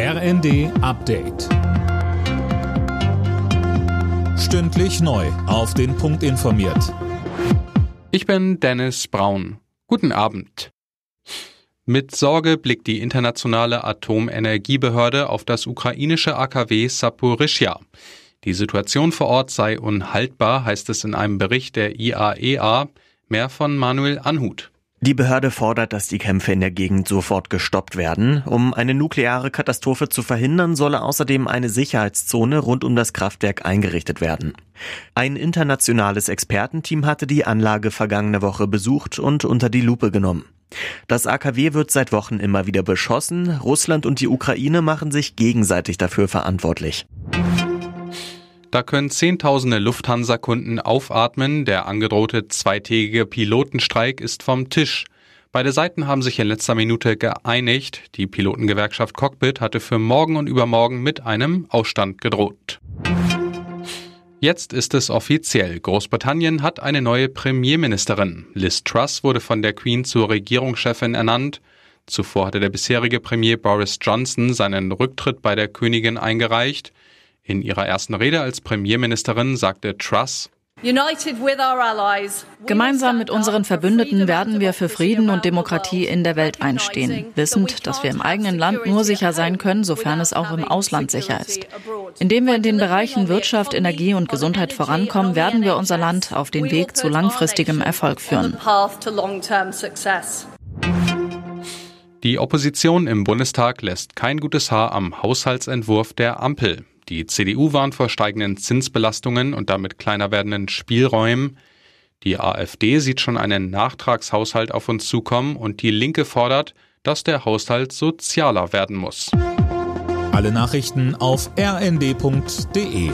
RND Update. Stündlich neu. Auf den Punkt informiert. Ich bin Dennis Braun. Guten Abend. Mit Sorge blickt die internationale Atomenergiebehörde auf das ukrainische AKW Saporischja. Die Situation vor Ort sei unhaltbar, heißt es in einem Bericht der IAEA. E Mehr von Manuel Anhut. Die Behörde fordert, dass die Kämpfe in der Gegend sofort gestoppt werden. Um eine nukleare Katastrophe zu verhindern, solle außerdem eine Sicherheitszone rund um das Kraftwerk eingerichtet werden. Ein internationales Expertenteam hatte die Anlage vergangene Woche besucht und unter die Lupe genommen. Das AKW wird seit Wochen immer wieder beschossen. Russland und die Ukraine machen sich gegenseitig dafür verantwortlich. Da können Zehntausende Lufthansa-Kunden aufatmen. Der angedrohte zweitägige Pilotenstreik ist vom Tisch. Beide Seiten haben sich in letzter Minute geeinigt. Die Pilotengewerkschaft Cockpit hatte für morgen und übermorgen mit einem Ausstand gedroht. Jetzt ist es offiziell. Großbritannien hat eine neue Premierministerin. Liz Truss wurde von der Queen zur Regierungschefin ernannt. Zuvor hatte der bisherige Premier Boris Johnson seinen Rücktritt bei der Königin eingereicht. In ihrer ersten Rede als Premierministerin sagte Truss, Gemeinsam mit unseren Verbündeten werden wir für Frieden und Demokratie in der Welt einstehen, wissend, dass wir im eigenen Land nur sicher sein können, sofern es auch im Ausland sicher ist. Indem wir in den Bereichen Wirtschaft, Energie und Gesundheit vorankommen, werden wir unser Land auf den Weg zu langfristigem Erfolg führen. Die Opposition im Bundestag lässt kein gutes Haar am Haushaltsentwurf der Ampel. Die CDU warnt vor steigenden Zinsbelastungen und damit kleiner werdenden Spielräumen. Die AfD sieht schon einen Nachtragshaushalt auf uns zukommen und die Linke fordert, dass der Haushalt sozialer werden muss. Alle Nachrichten auf rnd.de